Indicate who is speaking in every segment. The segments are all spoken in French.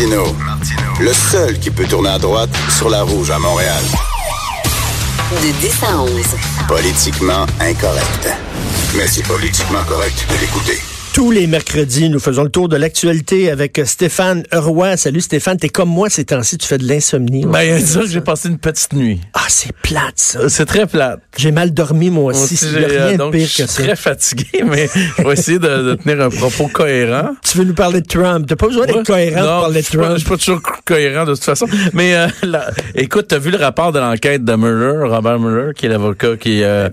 Speaker 1: Martineau, le seul qui peut tourner à droite sur la rouge à Montréal.
Speaker 2: De 10 à 11.
Speaker 1: Politiquement incorrect. Mais c'est politiquement correct de l'écouter.
Speaker 3: Tous les mercredis, nous faisons le tour de l'actualité avec Stéphane Roy. Salut Stéphane, t'es comme moi ces temps-ci, tu fais de l'insomnie.
Speaker 4: Ben, que j'ai passé une petite nuit.
Speaker 3: Ah, c'est plate ça.
Speaker 4: C'est très plate.
Speaker 3: J'ai mal dormi moi aussi,
Speaker 4: Aussi,
Speaker 3: il a
Speaker 4: euh, donc,
Speaker 3: pire
Speaker 4: je
Speaker 3: que
Speaker 4: suis
Speaker 3: ça.
Speaker 4: très fatigué, mais je vais essayer de, de tenir un propos cohérent.
Speaker 3: Tu veux nous parler de Trump? T'as pas besoin d'être cohérent
Speaker 4: Non,
Speaker 3: pour parler de
Speaker 4: je suis pas-
Speaker 3: Trump.
Speaker 4: Je suis pas toujours co- cohérent de toute façon. Mais euh, là, écoute, t'as vu le rapport de l'enquête de Mueller, Robert Mueller, qui est l'avocat qui, euh,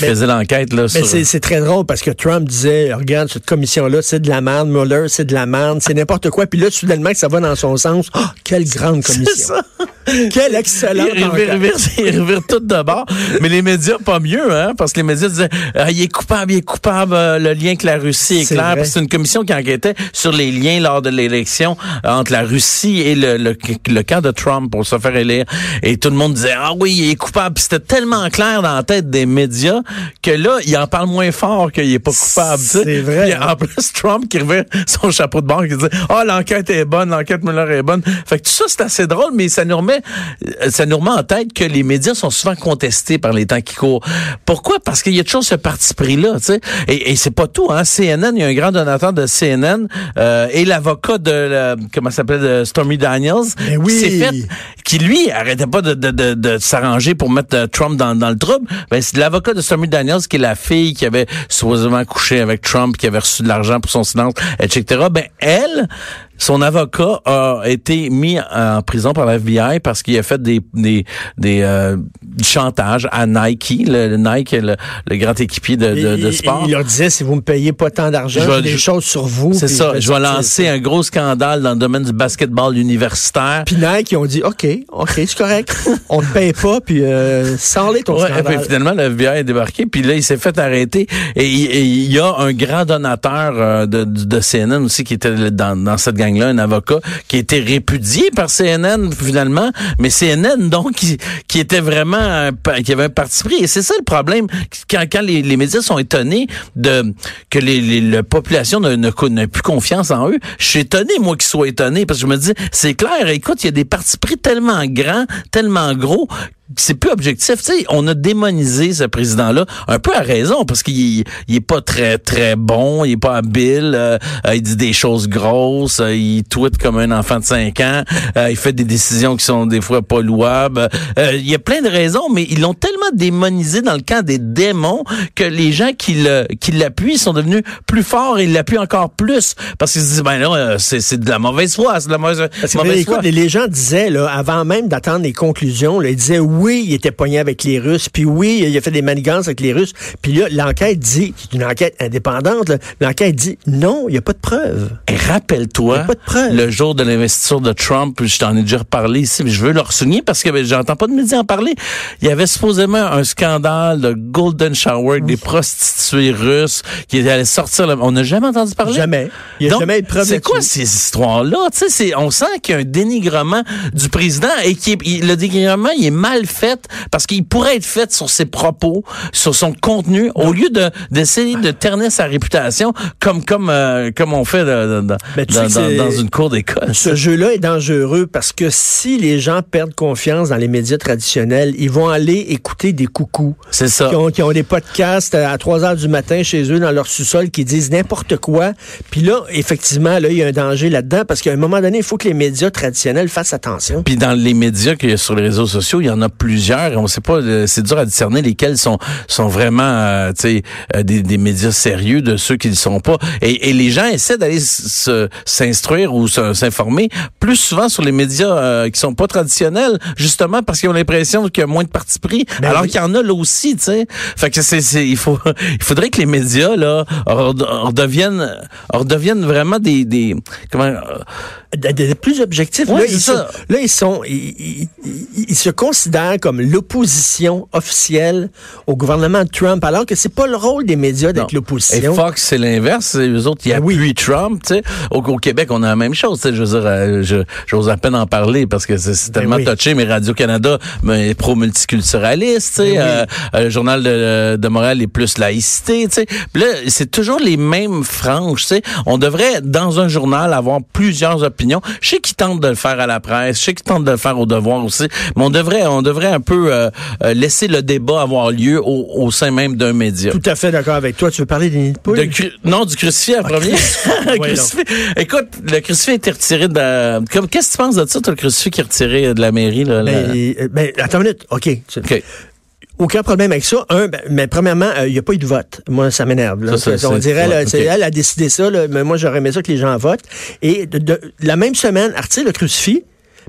Speaker 4: qui faisait l'enquête là
Speaker 3: Mais
Speaker 4: sur.
Speaker 3: c'est très drôle parce que Trump disait, regarde, cette commission-là, c'est de la merde. Mueller, c'est de la merde. C'est n'importe quoi. Puis là, soudainement, que ça va dans son sens. Oh, quelle grande
Speaker 4: C'est
Speaker 3: commission.
Speaker 4: ça.
Speaker 3: Quelle excellente
Speaker 4: Il revire,
Speaker 3: enquête.
Speaker 4: revire, il revire tout de bord. Mais les médias, pas mieux, hein, parce que les médias disaient, ah, il est coupable, il est coupable, euh, le lien avec la Russie est, clair. C'est une commission qui enquêtait sur les liens lors de l'élection entre la Russie et le, le, le camp de Trump pour se faire élire. Et tout le monde disait, ah oui, il est coupable. Puis C'était tellement clair dans la tête des médias que là, il en parle moins fort qu'il est pas coupable.
Speaker 3: C'est vrai,
Speaker 4: Puis en plus, Trump qui revient son chapeau de banque qui dit Ah, l'enquête est bonne, l'enquête Mueller est bonne. Fait que tout ça, c'est assez drôle, mais ça nous remet euh, ça nous remet en tête que les médias sont souvent contestés par les temps qui courent. Pourquoi? Parce qu'il y a toujours ce parti pris-là, tu sais. Et, et c'est pas tout, hein. CNN, il y a un grand donateur de CNN euh, et l'avocat de la- comment ça s'appelle de Stormy Daniels
Speaker 3: Mais oui.
Speaker 4: qui s'est fait qui lui arrêtait pas de, de, de, de s'arranger pour mettre euh, Trump dans, dans le trouble. Ben, c'est l'avocat de Stormy Daniels qui est la fille qui avait supposément couché avec Trump, qui avait reçu de l'argent pour son silence, etc. Ben elle, son avocat a été mis en prison par la FBI parce qu'il a fait des des, des euh, du chantage à Nike, le, le Nike, le, le grand équipier de, de, de
Speaker 3: Il-
Speaker 4: sport.
Speaker 3: Il leur disait, si vous me payez pas tant d'argent,
Speaker 4: Je vais-
Speaker 3: j'ai des choses sur vous.
Speaker 4: C'est ça. Je vais lancer
Speaker 3: ça.
Speaker 4: un gros scandale dans le domaine du basketball universitaire.
Speaker 3: Puis Nike, ils ont dit, OK, OK, c'est correct. On te paye pas, puis euh, sans-les ton
Speaker 4: Ouais,
Speaker 3: scandale.
Speaker 4: puis finalement, le FBI est débarqué, puis là, il s'est fait arrêter. Et il il y a un grand donateur euh, de, de CNN aussi qui était dans, dans cette gang-là, un avocat, qui a été répudié par CNN finalement, mais CNN, donc, qui, qui était vraiment, un qui avait un parti pris. Et c'est ça le problème, quand, quand les, médias sont étonnés de que la population n'a plus confiance en eux, je suis étonné, moi, qu'ils soient étonnés, parce que je me dis, c'est clair, écoute, il y a des partis pris tellement grands, tellement gros, c'est plus objectif. Tu sais, on a démonisé ce président-là, un peu à raison, parce qu'il il est pas très, très bon, il est pas habile, euh, euh, il dit des choses grosses, euh, il tweet comme un enfant de 5 ans, euh, il fait des décisions qui sont des fois pas louables. Euh, il y a plein de raisons, mais ils l'ont tellement démonisé dans le camp des démons que les gens qui le qui l'appuient sont devenus plus forts et ils l'appuient encore plus. Parce qu'ils se disent, ben là, euh, c'est c'est de la mauvaise foi, c'est de la mauvaise, mauvaise
Speaker 3: écoute,
Speaker 4: foi.
Speaker 3: les, les gens disaient, là, avant même d'attendre les conclusions, là, ils disaient oui, il était pogné avec les Russes, puis oui, il a fait des manigances avec les Russes. Puis là, l'enquête dit, c'est une enquête indépendante, l'enquête dit non, il n'y a pas de preuves.
Speaker 4: Rappelle-toi, le jour de l'investiture de Trump, je t'en ai déjà reparlé ici, mais je veux le souligner parce que ben, j'entends pas de médias en parler. Il y avait supposément un scandale de Golden Shower des prostituées russes qui allaient sortir. On n'a jamais entendu parler?
Speaker 3: Jamais. Il n'y a
Speaker 4: Donc,
Speaker 3: jamais eu de preuves
Speaker 4: C'est quoi ces histoires-là? Tu sais, c'est- on sent qu'il y a un dénigrement du président et qui le dénigrement, il est mal fait parce qu'il pourrait être fait sur ses propos, sur son contenu, au lieu de d'essayer de ternir sa réputation comme comme euh, comme on fait
Speaker 3: Ben,
Speaker 4: dans,
Speaker 3: que
Speaker 4: dans- une cour d'école.
Speaker 3: Ce jeu-là est dangereux parce que si les gens perdent confiance dans les médias traditionnels, ils vont aller écouter des coucous.
Speaker 4: C'est ça.
Speaker 3: Qui ont, qui ont des podcasts à 3 heures du matin chez eux dans leur sous-sol qui disent n'importe quoi. Puis là, effectivement, là, il y a un danger là-dedans parce qu'à un moment donné, il faut que les médias traditionnels fassent attention.
Speaker 4: Puis dans les médias qu'il y a sur les réseaux sociaux, il y en a plusieurs. On sait pas, euh, c'est dur à discerner lesquels sont sont vraiment, euh, tu sais, euh, des, des médias sérieux de ceux qui ne le sont pas. Et, et les gens essaient d'aller s'instruire ou s'informer plus souvent sur les médias euh, qui sont pas traditionnels, justement parce qu'ils ont l'impression qu'il y a moins de parti pris,
Speaker 3: Ben
Speaker 4: alors
Speaker 3: oui.
Speaker 4: qu'il y en a là aussi, tu sais. Fait que c'est, c'est- il faut, il faudrait que les médias là rede- redeviennent, redeviennent vraiment des, des comment
Speaker 3: plus objectif.
Speaker 4: Ouais,
Speaker 3: là, ils sont, là, ils sont, ils, ils- ils- ils se considèrent comme l'opposition officielle au gouvernement de Trump, alors que c'est pas le rôle des médias d'être
Speaker 4: Et
Speaker 3: l'opposition.
Speaker 4: Fox, c'est l'inverse. Les autres, ils
Speaker 3: Ben oui.
Speaker 4: appuient Trump. Tu sais. Au, au Québec, on a la même chose. tu sais. Je veux dire, euh, j'ose à peine en parler parce que c'est
Speaker 3: Ben
Speaker 4: tellement
Speaker 3: oui.
Speaker 4: touché. Mais Radio-Canada ben, est pro-multiculturaliste.
Speaker 3: oui.
Speaker 4: Euh, euh, le Journal de, de Montréal est plus laïcité. tu sais. Puis là, c'est toujours les mêmes franges. tu sais. On devrait, dans un journal, avoir plusieurs opinions. Je sais qu'ils tentent de le faire à la presse. Je sais qu'ils tentent de le faire au devoir aussi. Mais on devrait, on devrait un peu euh, euh, laisser le débat avoir lieu au, au sein même d'un média.
Speaker 3: Tout à fait d'accord avec toi. Tu veux parler des nids de poules?
Speaker 4: Non, du crucifix en premier.
Speaker 3: Ouais,
Speaker 4: Crucifix. Écoute, le crucifix a été retiré de... Comme, qu'est-ce que tu penses de ça, toi, le crucifix qui est retiré de la mairie, là? la-
Speaker 3: Ben, euh, ben, attends une minute. OK. Aucun problème avec ça. Un, ben, mais premièrement, euh, il n'y a pas eu de vote. Moi, ça m'énerve. on dirait,
Speaker 4: ouais,
Speaker 3: elle a décidé ça, là, mais moi, j'aurais aimé ça que les gens votent. Et de, de- la même semaine, retire le crucifix.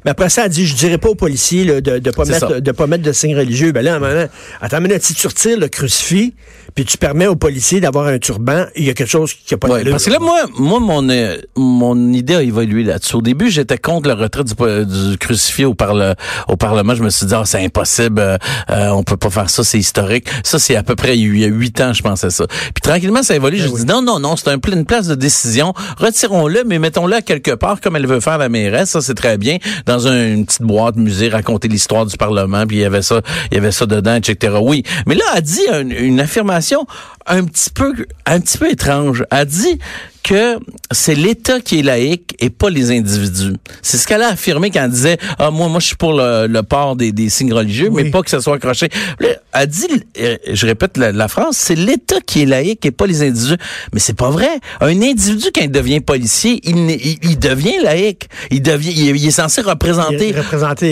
Speaker 3: Mais après ça, elle dit, je dirais pas aux policiers là, de ne pas,
Speaker 4: C'est
Speaker 3: mettre- de pas mettre de signe religieux. Ben là, à un moment, attends une minute, si tu retires le crucifix, puis tu permets aux policiers d'avoir un turban, il y a quelque chose qui n'a pas
Speaker 4: Ouais,
Speaker 3: d'allure.
Speaker 4: parce que là, moi, moi mon, euh, mon idée a évolué là-dessus. Au début, j'étais contre le retrait du, du crucifix au, parle, au Parlement. Je me suis dit, ah, c'est impossible, euh, euh, on peut pas faire ça, c'est historique. Ça, c'est à peu près il y a huit ans, je pensais ça. Puis tranquillement, ça évolue. je
Speaker 3: oui.
Speaker 4: dis, non, non, non, c'est un, une place de décision. Retirons-le, mais mettons-le quelque part, comme elle veut faire la mairesse. Ça, c'est très bien. Dans un- une petite boîte musée, raconter l'histoire du Parlement, puis il y avait ça, il y avait ça dedans, etc. Oui. Mais là, elle dit une, affirmation un petit peu, un petit peu étrange. Elle dit que c'est l'État qui est laïque et pas les individus. C'est ce qu'elle a affirmé quand elle disait ah moi moi je suis pour le, le port des, des signes religieux
Speaker 3: Oui.
Speaker 4: mais pas que ça soit accroché. Là, elle dit euh, je répète la, la phrase c'est l'État qui est laïque et pas les individus. Mais c'est pas vrai. Un individu quand il devient policier, il, il, il devient laïque. Il devient il est, il est censé représenter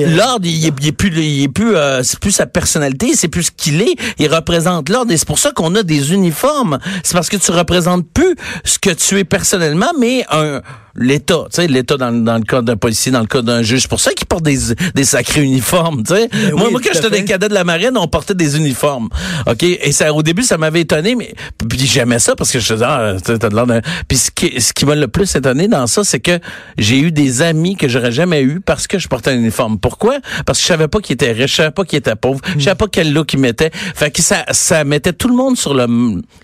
Speaker 3: euh,
Speaker 4: l'ordre, il est, il est plus, il est plus, euh, c'est plus sa personnalité, c'est plus ce qu'il est. Il représente l'ordre et c'est pour ça qu'on a des uniformes. C'est parce que tu représentes plus ce que tu es personnellement, mais un l'État, tu sais, l'État dans, dans le cas d'un policier, dans le cas d'un juge. C'est pour ça qu'ils portent des, des sacrés uniformes, tu sais.
Speaker 3: Ben
Speaker 4: moi, moi, quand j'étais des cadets de la marine, on portait des uniformes. OK? Et ça, au début, ça m'avait étonné, mais, puis j'aimais ça parce que je faisais, ah, t'as de l'air d'un- Puis ce qui, ce qui m'a le plus étonné dans ça, c'est que j'ai eu des amis que j'aurais jamais eu parce que je portais un uniforme. Pourquoi? Parce que je savais pas qu'ils étaient riches, je savais pas qu'ils étaient pauvres, je savais pas quel look ils mettaient. Fait que ça, ça mettait tout le monde sur le,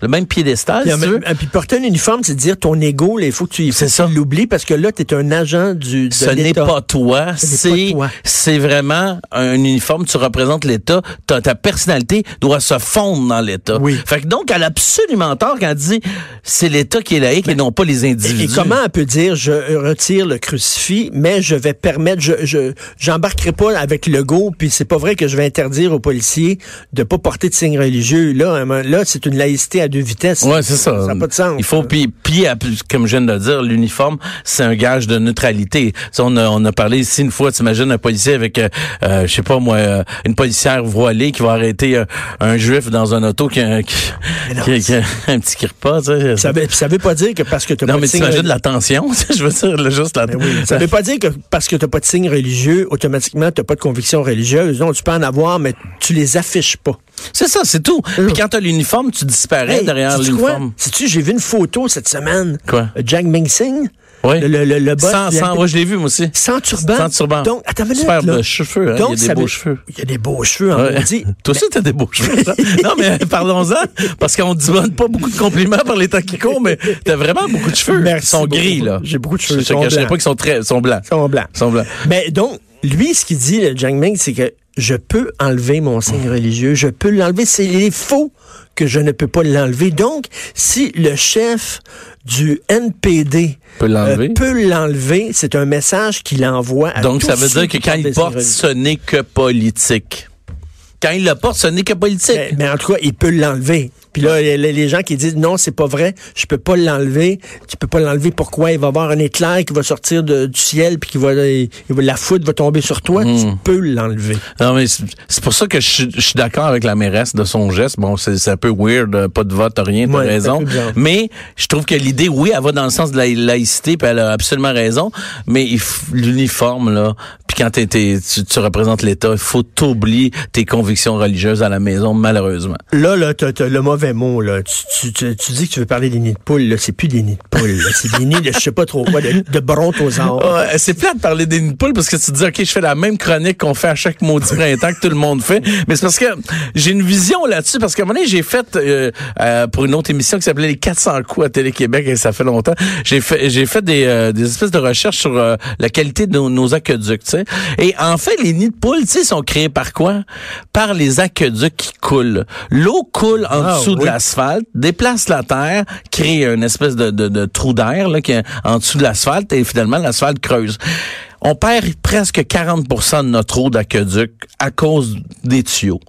Speaker 4: le même piédestal,
Speaker 3: Puis,
Speaker 4: si
Speaker 3: puis porter un uniforme, c'est dire ton ego, il faut que tu faut que
Speaker 4: ça.
Speaker 3: tu l'oublies parce que là, tu es un agent du, de
Speaker 4: Ce n'est pas toi, c'est c'est vraiment un uniforme. Tu représentes l'État. Ta, ta personnalité doit se fondre dans l'État.
Speaker 3: Oui.
Speaker 4: Fait que donc, elle a absolument tort quand elle dit c'est l'État qui est laïque et non pas les individus.
Speaker 3: et comment elle peut dire je retire le crucifix, mais je vais permettre, je je j'embarquerai pas avec le go, puis c'est pas vrai que je vais interdire aux policiers de pas porter de signes religieux. Là, là, c'est une laïcité à deux vitesses.
Speaker 4: Ouais, c'est ça.
Speaker 3: Ça n'a pas de sens.
Speaker 4: Il faut puis puis comme je viens de le dire, l'uniforme c'est un gage de neutralité. Ça, on a on a parlé ici une fois. T'imagines un policier avec euh, euh, je sais pas moi euh, une policière voilée qui va arrêter un juif dans un auto qui a, qui,
Speaker 3: non,
Speaker 4: qui a- qui a un petit kirpa. Tu sais.
Speaker 3: Ça veut, ça veut pas dire que parce que tu
Speaker 4: non
Speaker 3: pas
Speaker 4: mais
Speaker 3: de signe
Speaker 4: t'imagines
Speaker 3: religieux-
Speaker 4: la tension. je veux dire là, juste la.
Speaker 3: Oui. Ça veut pas dire que parce que tu pas de signe religieux, automatiquement, tu pas de conviction religieuse. Non, tu peux en avoir, mais tu les affiches pas.
Speaker 4: C'est ça, c'est tout. Puis quand t'as l'uniforme, tu disparais
Speaker 3: Hey,
Speaker 4: derrière l'uniforme.
Speaker 3: Sais-tu, j'ai vu une photo cette semaine.
Speaker 4: Quoi?
Speaker 3: Jack Ming-Sing.
Speaker 4: Oui.
Speaker 3: Le, le, le, boss
Speaker 4: Sans, sans, ouais, je l'ai vu moi aussi.
Speaker 3: Sans turban.
Speaker 4: Sans turban.
Speaker 3: Donc, attends minute,
Speaker 4: Super
Speaker 3: là.
Speaker 4: de cheveux, hein.
Speaker 3: Donc,
Speaker 4: il y a des beaux
Speaker 3: veut-
Speaker 4: cheveux.
Speaker 3: Il y a des beaux cheveux, en
Speaker 4: Ouais.
Speaker 3: maudit.
Speaker 4: Toi aussi, t'as des beaux cheveux. non, mais parlons-en, parce qu'on ne donne pas beaucoup de compliments par les temps qui courent, mais t'as vraiment beaucoup de cheveux.
Speaker 3: Merci
Speaker 4: Ils sont
Speaker 3: beaucoup.
Speaker 4: gris, là.
Speaker 3: J'ai beaucoup de cheveux,
Speaker 4: Je
Speaker 3: sont
Speaker 4: cacherai
Speaker 3: blancs.
Speaker 4: pas qu'ils sont très, sont blancs.
Speaker 3: Ils sont blancs.
Speaker 4: Ils sont blancs.
Speaker 3: Mais donc, lui, ce qu'il dit, le Jiang Ming, c'est que je peux enlever mon signe religieux, je peux l'enlever. C'est les faux que je ne peux pas l'enlever. Donc, si le chef du NPD
Speaker 4: Peut l'enlever?
Speaker 3: euh, peut l'enlever, c'est un message qu'il envoie à
Speaker 4: Donc,
Speaker 3: tous
Speaker 4: ça veut dire que quand il porte, ce n'est que politique. Quand il le porte, ce n'est que politique.
Speaker 3: Mais, mais en tout cas, il peut l'enlever. Puis là, les, les gens qui disent non, c'est pas vrai, je peux pas l'enlever. Tu peux pas l'enlever. Pourquoi? Il va y avoir un éclair qui va sortir de- du ciel puis qui va, il la foudre va tomber sur toi.
Speaker 4: Hmm.
Speaker 3: Tu peux l'enlever.
Speaker 4: Non, mais c'est pour ça que je, suis- je suis d'accord avec la mairesse de son geste. Bon, c'est un peu weird, euh, pas de vote, rien, t'as
Speaker 3: Ouais,
Speaker 4: raison. Mais je trouve que l'idée, oui, elle va dans le sens de la laïcité, puis elle a absolument raison. Mais l'uniforme, là, quand t'es, t'es- tu, tu représentes l'État, il faut t'oublier tes convictions religieuses à la maison, malheureusement.
Speaker 3: Là, là, t'as, le mauvais mot, là. Tu, tu, tu, tu dis que tu veux parler des nids de poules, là. C'est plus des nids de poules. C'est des nids de je sais pas trop quoi, de, de brontosaures.
Speaker 4: Ouais, c'est plat de parler des nids de poules parce que tu te dis, OK, je fais la même chronique qu'on fait à chaque maudit printemps que tout le monde fait. Mais c'est parce que j'ai une vision là-dessus. Parce qu'à un moment donné, j'ai fait, euh, euh, pour une autre émission qui s'appelait Les 400 coups à Télé-Québec, et ça fait longtemps, j'ai fait, j'ai fait des, euh, des espèces de recherches sur euh, la qualité de nos, nos aqueducs, tu sais. Et en fait, les nids de poules, tu sais, sont créés par quoi? Par les aqueducs qui coulent. L'eau coule en
Speaker 3: Ah,
Speaker 4: dessous de l'asphalte, déplace la terre, crée une espèce de, de, de trou d'air là, qui est en dessous de l'asphalte et finalement l'asphalte creuse. On perd presque 40% de notre eau d'aqueduc à cause des tuyaux.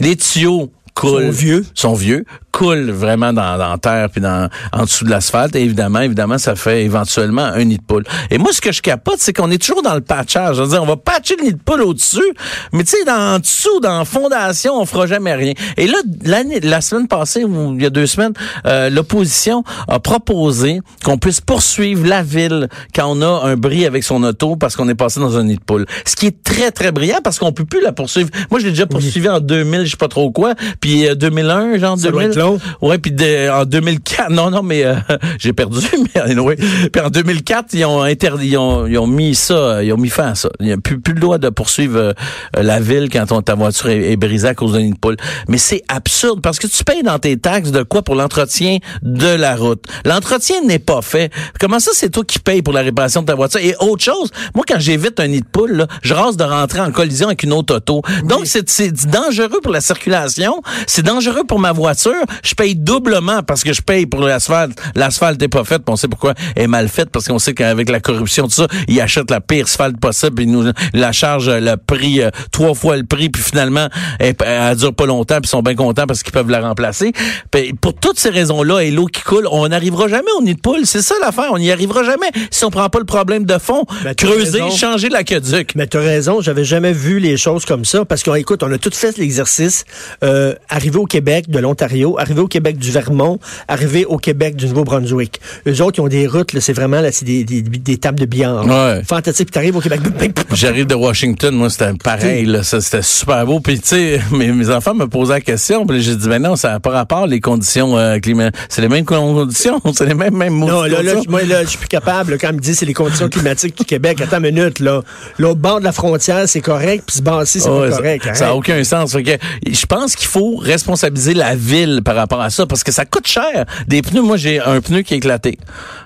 Speaker 4: Les tuyaux coulent.
Speaker 3: Sont vieux.
Speaker 4: Sont vieux, coulent vraiment dans, terre puis dans, en dessous de l'asphalte. Et évidemment, évidemment, ça fait éventuellement un nid de poule. Et moi, ce que je capote, c'est qu'on est toujours dans le patchage. Je veux dire, on va patcher le nid de poule au-dessus, mais tu sais, dans en dessous, dans la fondation, on fera jamais rien. Et là, l'année, la semaine passée, ou il y a deux semaines, euh, l'opposition a proposé qu'on puisse poursuivre la ville quand on a un bris avec son auto parce qu'on est passé dans un nid de poule. Ce qui est très, très brillant parce qu'on peut plus la poursuivre. Moi, je l'ai déjà poursuivi en 2000, je sais pas trop quoi, puis euh, 2001, genre
Speaker 3: Ça doit
Speaker 4: 2000.
Speaker 3: Long.
Speaker 4: Ouais, puis de- en 2004, non, non, mais euh, j'ai perdu, mais anyway. Puis en 2004, ils ont interdit, ils ont, ils ont mis ça, ils ont mis fin à ça. Il n'y a plus, plus le droit de poursuivre euh, la ville quand ta voiture est, est brisée à cause d'un nid de poule. Mais c'est absurde parce que tu payes dans tes taxes de quoi pour l'entretien de la route? L'entretien n'est pas fait. Comment ça, c'est toi qui payes pour la réparation de ta voiture? Et autre chose, moi, quand j'évite un nid de poule, là, je rase de rentrer en collision avec une autre auto. Donc, c'est c'est dangereux pour la circulation, c'est dangereux pour ma voiture. Je paye doublement parce que je paye pour l'asphalte. L'asphalte n'est pas faite, on sait pourquoi elle est mal faite, parce qu'on sait qu'avec la corruption, tout ça, ils achètent la pire asphalte possible, ils nous la chargent euh, le prix, euh, trois fois le prix, puis finalement, elle, elle dure pas longtemps, puis ils sont bien contents parce qu'ils peuvent la remplacer. Puis pour toutes ces raisons-là, et l'eau qui coule, on n'arrivera jamais au nid de poule. C'est ça l'affaire, on n'y arrivera jamais si on prend pas le problème de fond.
Speaker 3: Ben,
Speaker 4: creuser, changer l'aqueduc.
Speaker 3: Mais tu as raison, j'avais jamais vu les choses comme ça parce qu'on écoute, on a tout fait l'exercice euh, arrivé au Québec de l'Ontario, arrivé au Québec du Vermont, arrivé au Québec du Nouveau-Brunswick. Eux autres, ils ont des routes, là, c'est vraiment là, c'est des, des, des tables de billard.
Speaker 4: Ouais.
Speaker 3: Fantastique, puis t'arrives au Québec.
Speaker 4: J'arrive de Washington, moi c'était pareil, c'était super beau. Puis tu sais, mes, mes enfants me posaient la question, puis j'ai dit ben non, ça n'a pas rapport les conditions euh, climatiques, c'est les mêmes conditions, c'est les mêmes mêmes
Speaker 3: Non,
Speaker 4: maudites
Speaker 3: là, là, moi, là, je suis plus capable. quand il me dit c'est les conditions climatiques du Québec, attends une minute, là. L'autre bord de la frontière, c'est correct, puis ce bord-ci, c'est pas correct.
Speaker 4: Ça n'a aucun sens. Je pense qu'il faut responsabiliser la ville par rapport à ça parce que ça coûte cher. Des pneus, moi j'ai un pneu qui est éclaté.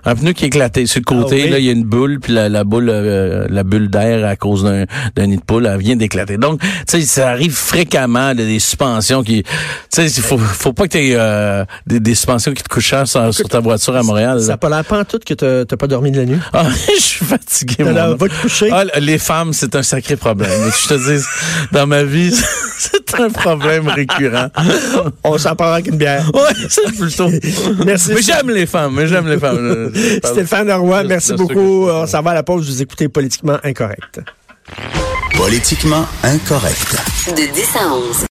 Speaker 4: Un pneu qui est éclaté. Sur le côté,
Speaker 3: Ah oui?
Speaker 4: là, il y a une bulle, puis la, la boule, euh, la bulle d'air à cause d'un d'un nid de poule, elle vient d'éclater. Donc, tu sais, ça arrive fréquemment, là, des suspensions qui. Tu sais, il faut, faut pas que tu aies des, des suspensions qui te coûtent cher sur, sur ta voiture à Montréal.
Speaker 3: Ça n'a pas l'air tout que t'as t'as pas dormi de la nuit.
Speaker 4: Ah, je suis fatigué,
Speaker 3: l'air-
Speaker 4: homme.
Speaker 3: va te coucher.
Speaker 4: Ah, les femmes, c'est un sacré problème. Je te dis, dans ma vie, c'est un problème récurrent.
Speaker 3: On s'en parlera avec une bière.
Speaker 4: Ouais, c'est plutôt.
Speaker 3: Merci.
Speaker 4: Mais j'aime les femmes, mais j'aime les femmes.
Speaker 3: Stéphane Roy, merci beaucoup. On s'en va à la pause. Vous écoutez Politiquement Incorrect.
Speaker 1: Politiquement incorrect.
Speaker 2: De 10 à 11.